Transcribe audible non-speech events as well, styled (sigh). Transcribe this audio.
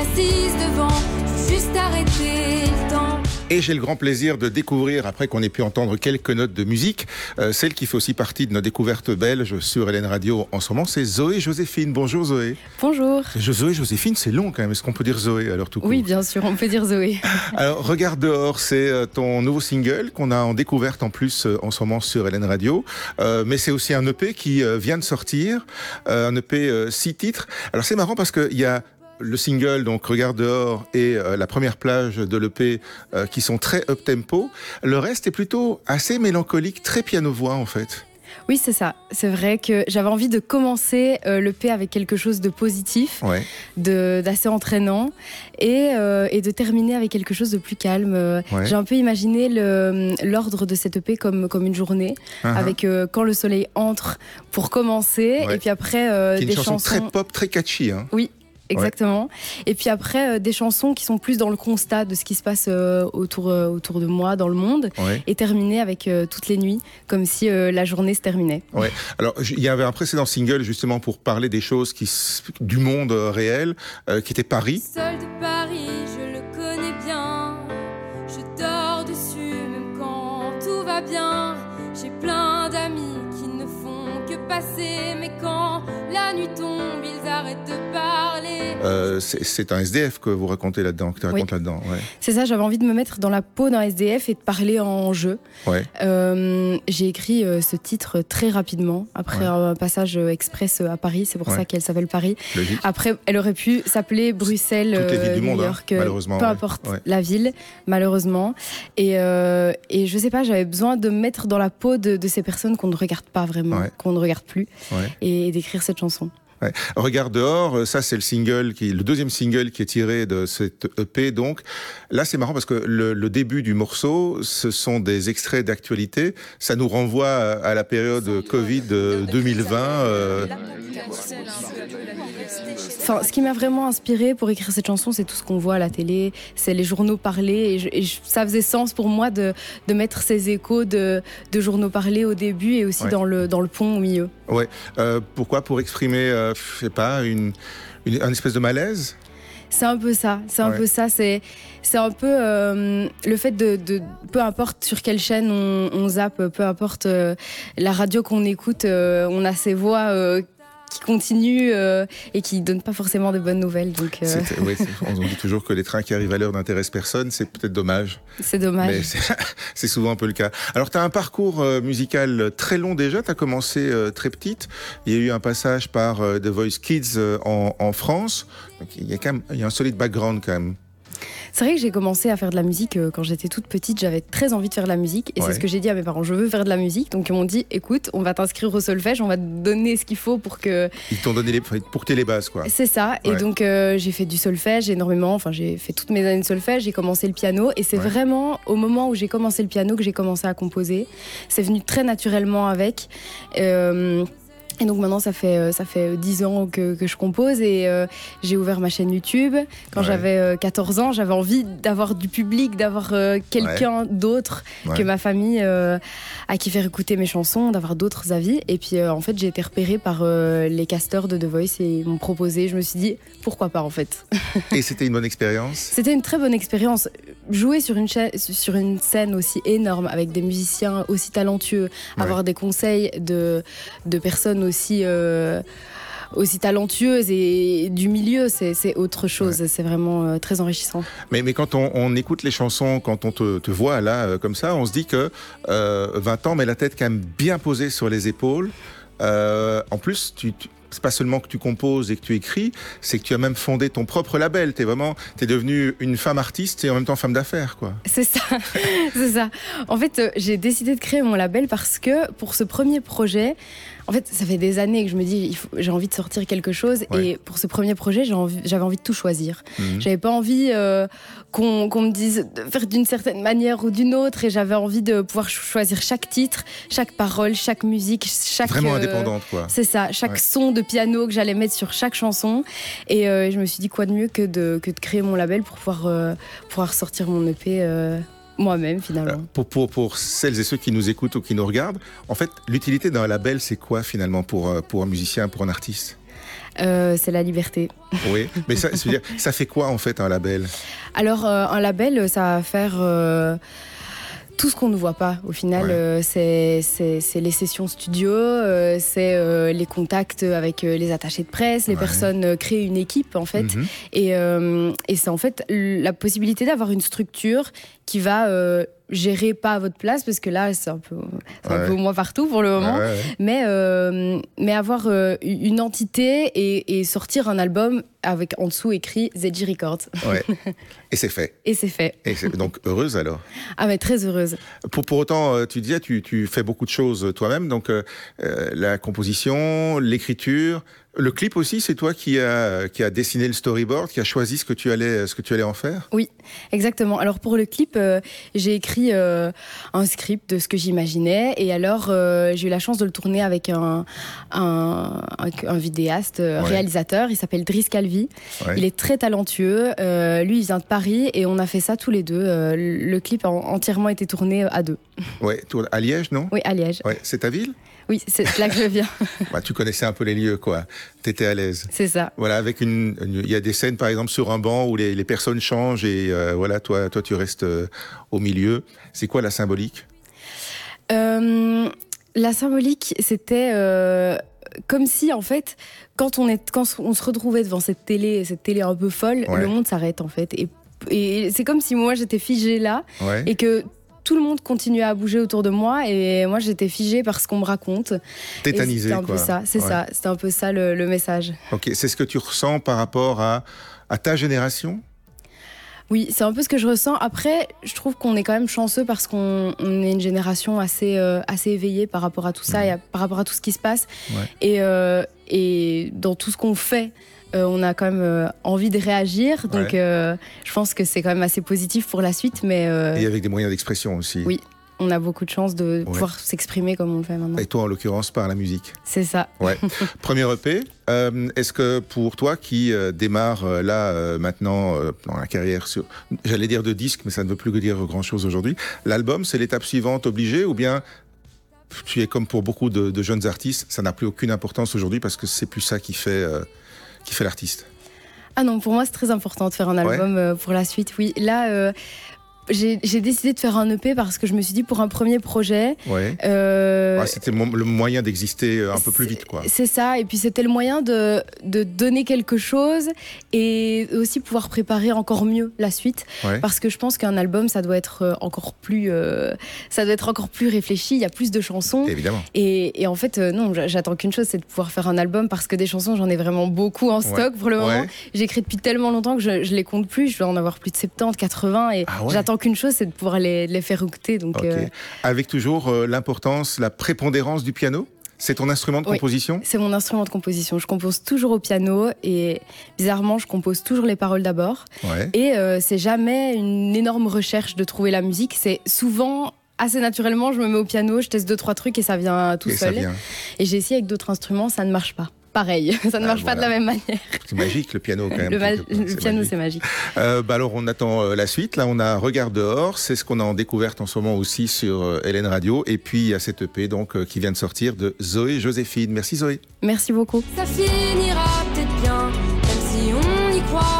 assise devant, juste arrêter le temps. Et j'ai le grand plaisir de découvrir, après qu'on ait pu entendre quelques notes de musique, euh, celle qui fait aussi partie de nos découvertes belges sur Hélène Radio en ce moment, c'est Zoé Joséphine. Bonjour Zoé. Bonjour. Zoé Joséphine, c'est long quand même. Est-ce qu'on peut dire Zoé alors tout court Oui, bien sûr, on peut dire Zoé. (laughs) alors, Regarde dehors, c'est euh, ton nouveau single qu'on a en découverte en plus euh, en ce moment sur Hélène Radio. mais c'est aussi un EP qui vient de sortir, un EP six titres. Alors c'est marrant parce qu'il y a le single, donc Regarde dehors, et euh, la première plage de l'EP, euh, qui sont très up-tempo. Le reste est plutôt assez mélancolique, très piano-voix en fait. Oui, c'est ça. C'est vrai que j'avais envie de commencer euh, l'EP avec quelque chose de positif, d'assez entraînant, et, de terminer avec quelque chose de plus calme. J'ai un peu imaginé l'ordre de cette EP comme, comme une journée, uh-huh. avec quand le soleil entre pour commencer, et puis après des une chanson chansons très pop, très catchy. Hein. Oui, exactement. Et puis après, euh, des chansons qui sont plus dans le constat de ce qui se passe euh, autour, euh, autour de moi, dans le monde, et terminer avec toutes les nuits, comme si la journée se terminait. Ouais. Alors, il y avait un précédent single justement pour parler des choses qui, du monde réel, qui était Paris. Seul de Paris, ils arrêtent de parler. Euh, c'est un SDF que vous racontez là-dedans, que tu racontes là-dedans. C'est ça, j'avais envie de me mettre dans la peau d'un SDF et de parler en jeu. Euh, j'ai écrit euh, ce titre très rapidement, après un passage express à Paris, c'est pour ça qu'elle s'appelle Paris. Après, elle aurait pu s'appeler Bruxelles, New hein, York, peu importe la ville, malheureusement. Et, et je sais pas, j'avais besoin de me mettre dans la peau de, ces personnes qu'on ne regarde pas vraiment, qu'on ne regarde plus, et d'écrire cette chanson. Regarde dehors, euh, ça c'est le single qui, le deuxième single qui est tiré de cette EP. Donc là c'est marrant parce que le, début du morceau, ce sont des extraits d'actualité. Ça nous renvoie à la période Covid 2020. Euh, Enfin, ce qui m'a vraiment inspiré pour écrire cette chanson, c'est tout ce qu'on voit à la télé, c'est les journaux parlés. Et, ça faisait sens pour moi de, de mettre ces échos de, de, journaux parlés au début et aussi dans, le, dans le pont au milieu. Ouais. Euh, pourquoi? Pour exprimer, euh, je sais pas, une, une, espèce de malaise? C'est un peu ça, c'est un peu ça, c'est c'est un peu euh, le fait de, de, peu importe sur quelle chaîne on, on zappe, peu importe la radio qu'on écoute, on a ces voix qui continue euh, et qui donne pas forcément de bonnes nouvelles. Donc, euh. on dit toujours que les trains qui arrivent à l'heure n'intéressent personne, c'est peut-être dommage. C'est dommage. (laughs) c'est souvent un peu le cas. Alors, tu as un parcours euh, musical très long déjà, tu as commencé très petite. Il y a eu un passage par The Voice Kids en, en France. Donc, il y a quand même il y a un solide background quand même. C'est vrai que j'ai commencé à faire de la musique euh, quand j'étais toute petite. J'avais très envie de faire de la musique. Et c'est ce que j'ai dit à mes parents. Je veux faire de la musique. Donc ils m'ont dit écoute, on va t'inscrire au solfège, on va te donner ce qu'il faut pour que. Ils t'ont donné les, pour que les bases, quoi. C'est ça. Et donc euh, j'ai fait du solfège énormément. Enfin, j'ai fait toutes mes années de solfège. J'ai commencé le piano. Et c'est vraiment au moment où j'ai commencé le piano que j'ai commencé à composer. C'est venu très naturellement avec. Euh, et donc maintenant, ça fait, euh, ça fait 10 ans que, que je compose et euh, j'ai ouvert ma chaîne YouTube. Quand j'avais 14 euh, ans, j'avais envie d'avoir du public, d'avoir quelqu'un d'autre que ma famille à qui faire écouter mes chansons, d'avoir d'autres avis. Et puis en fait, j'ai été repérée par les casteurs de The Voice et ils m'ont proposé. Je me suis dit, pourquoi pas en fait. (laughs) et c'était une bonne expérience? C'était une très bonne expérience. Jouer sur une, sur une scène aussi énorme avec des musiciens aussi talentueux, avoir des conseils de, de personnes aussi euh, aussi talentueuse et du milieu, c'est autre chose. C'est vraiment euh, très enrichissant. Mais, mais quand on, écoute les chansons, quand on te, voit là euh, comme ça, on se dit que 20 ans, mais la tête quand même bien posée sur les épaules. en plus, tu c'est pas seulement que tu composes et que tu écris, c'est que tu as même fondé ton propre label. Tu es vraiment, tu es devenue une femme artiste et en même temps femme d'affaires, quoi. C'est ça, (laughs) c'est ça. En fait, euh, j'ai décidé de créer mon label parce que pour ce premier projet, en fait, ça fait des années que je me dis, j'ai envie de sortir quelque chose. Et pour ce premier projet, j'avais envie, de tout choisir. Mhm. J'avais pas envie euh, qu'on me dise de faire d'une certaine manière ou d'une autre. Et j'avais envie de pouvoir choisir chaque titre, chaque parole, chaque musique, chaque. Vraiment euh, indépendante, quoi. C'est ça, chaque son de piano que j'allais mettre sur chaque chanson. Et euh, je me suis dit, quoi de mieux que de, que de créer mon label pour pouvoir, pouvoir sortir mon EP moi-même, finalement. Pour, pour, pour, celles et ceux qui nous écoutent ou qui nous regardent, en fait, l'utilité d'un label, c'est quoi finalement pour, pour un musicien, pour un artiste? C'est la liberté. Oui, (laughs) mais ça, dire, ça fait quoi en fait un label? Alors, un label, ça va faire tout ce qu'on ne voit pas. Au final, euh, c'est les sessions studio, euh, c'est euh, les contacts avec les attachés de presse, les personnes créent une équipe en fait. Mhm. Et, et c'est en fait la possibilité d'avoir une structure qui va gérer pas à votre place parce que là c'est un peu un peu moins partout pour le moment. Mais mais avoir une entité et, et, sortir un album avec en dessous écrit ZG Records. (laughs) Et c'est fait. Et c'est fait. Et donc heureuse alors? Ah mais très heureuse. Pour pour autant tu disais tu, tu fais beaucoup de choses toi-même. Donc la composition l'écriture le clip aussi, c'est toi qui a, qui a dessiné le storyboard, qui a choisi ce que tu allais, ce que tu allais en faire? Oui, exactement. Alors pour le clip, euh, j'ai écrit euh, un script de ce que j'imaginais et alors euh, j'ai eu la chance de le tourner avec un, un, vidéaste, réalisateur. Il s'appelle Driss Calvi. Il est très talentueux. lui, il vient de Paris et on a fait ça tous les deux. le clip a entièrement été tourné à deux. Ouais, à Liège, non? Oui, à Liège. Ouais, c'est ta ville? Oui, c'est là que je viens. (laughs) bah, tu connaissais un peu les lieux, quoi. Tu étais à l'aise. C'est ça. Voilà, avec une, il y a des scènes, par exemple, sur un banc où les, personnes changent et euh, voilà, toi, toi, tu restes euh, au milieu. C'est quoi la symbolique? Euh, La symbolique, c'était comme si, en fait, quand on, est, quand on se retrouvait devant cette télé, cette télé un peu folle, le monde s'arrête, en fait. Et, et c'est comme si moi, j'étais figée là et que tout le monde continuait à bouger autour de moi et moi j'étais figée par ce qu'on me raconte. Tétanisée. C'était un peu ça, c'est ça, c'était un peu ça le, message. Ok, c'est ce que tu ressens par rapport à, à ta génération? Oui, c'est un peu ce que je ressens. Après, je trouve qu'on est quand même chanceux parce qu'on est une génération assez, euh, assez éveillée par rapport à tout ça et par rapport à tout ce qui se passe. Et, euh, et dans tout ce qu'on fait, euh, on a quand même envie de réagir. Donc, je pense que c'est quand même assez positif pour la suite. Mais, Et avec des moyens d'expression aussi. Oui. On a beaucoup de chance de pouvoir s'exprimer comme on le fait maintenant. Et toi, en l'occurrence, par la musique. C'est ça. Ouais. (laughs) Premier EP. Est-ce que pour toi, qui démarre là maintenant dans la carrière, sur, j'allais dire de disque, mais ça ne veut plus que dire grand-chose aujourd'hui, l'album, c'est l'étape suivante obligée ou bien tu es comme pour beaucoup de, de jeunes artistes, ça n'a plus aucune importance aujourd'hui parce que c'est plus ça qui fait qui fait l'artiste? Ah non, pour moi c'est très important de faire un album euh, pour la suite. Oui, là, euh, j'ai décidé de faire un EP parce que je me suis dit pour un premier projet. Ouais. Euh, c'était le moyen d'exister euh, un peu plus vite, quoi. C'est ça, et puis c'était le moyen de, de, donner quelque chose et aussi pouvoir préparer encore mieux la suite. Parce que je pense qu'un album, ça doit être euh, encore plus, ça doit être encore plus réfléchi. Il y a plus de chansons. Évidemment. Et, et en fait, non, j'attends qu'une chose, c'est de pouvoir faire un album parce que des chansons, j'en ai vraiment beaucoup en stock pour le moment. J'écris depuis tellement longtemps que je, je les compte plus. Je dois en avoir plus de 70, 80 et ah j'attends qu'une chose, c'est de pouvoir les, les faire écouter. Donc, euh, Avec toujours euh, l'importance, la prépondérance du piano c'est ton instrument de composition? C'est mon instrument de composition. Je compose toujours au piano et bizarrement, je compose toujours les paroles d'abord. Et euh, c'est jamais une énorme recherche de trouver la musique. C'est souvent assez naturellement, je me mets au piano, je teste deux trois trucs et ça vient tout seul. Et j'ai essayé avec d'autres instruments, ça ne marche pas pareil. (laughs) Ça ne ah, marche pas de la même manière. C'est magique le piano quand même. Le, piano c'est magique. Euh, bah alors on attend euh, la suite. Là on a Regard dehors. C'est ce qu'on a en découverte en ce moment aussi sur euh, Hélène Radio. Et puis il y a cette EP donc qui vient de sortir de Zoé Joséphine. Merci Zoé. Merci beaucoup. Ça finira peut-être bien, même si on y croit.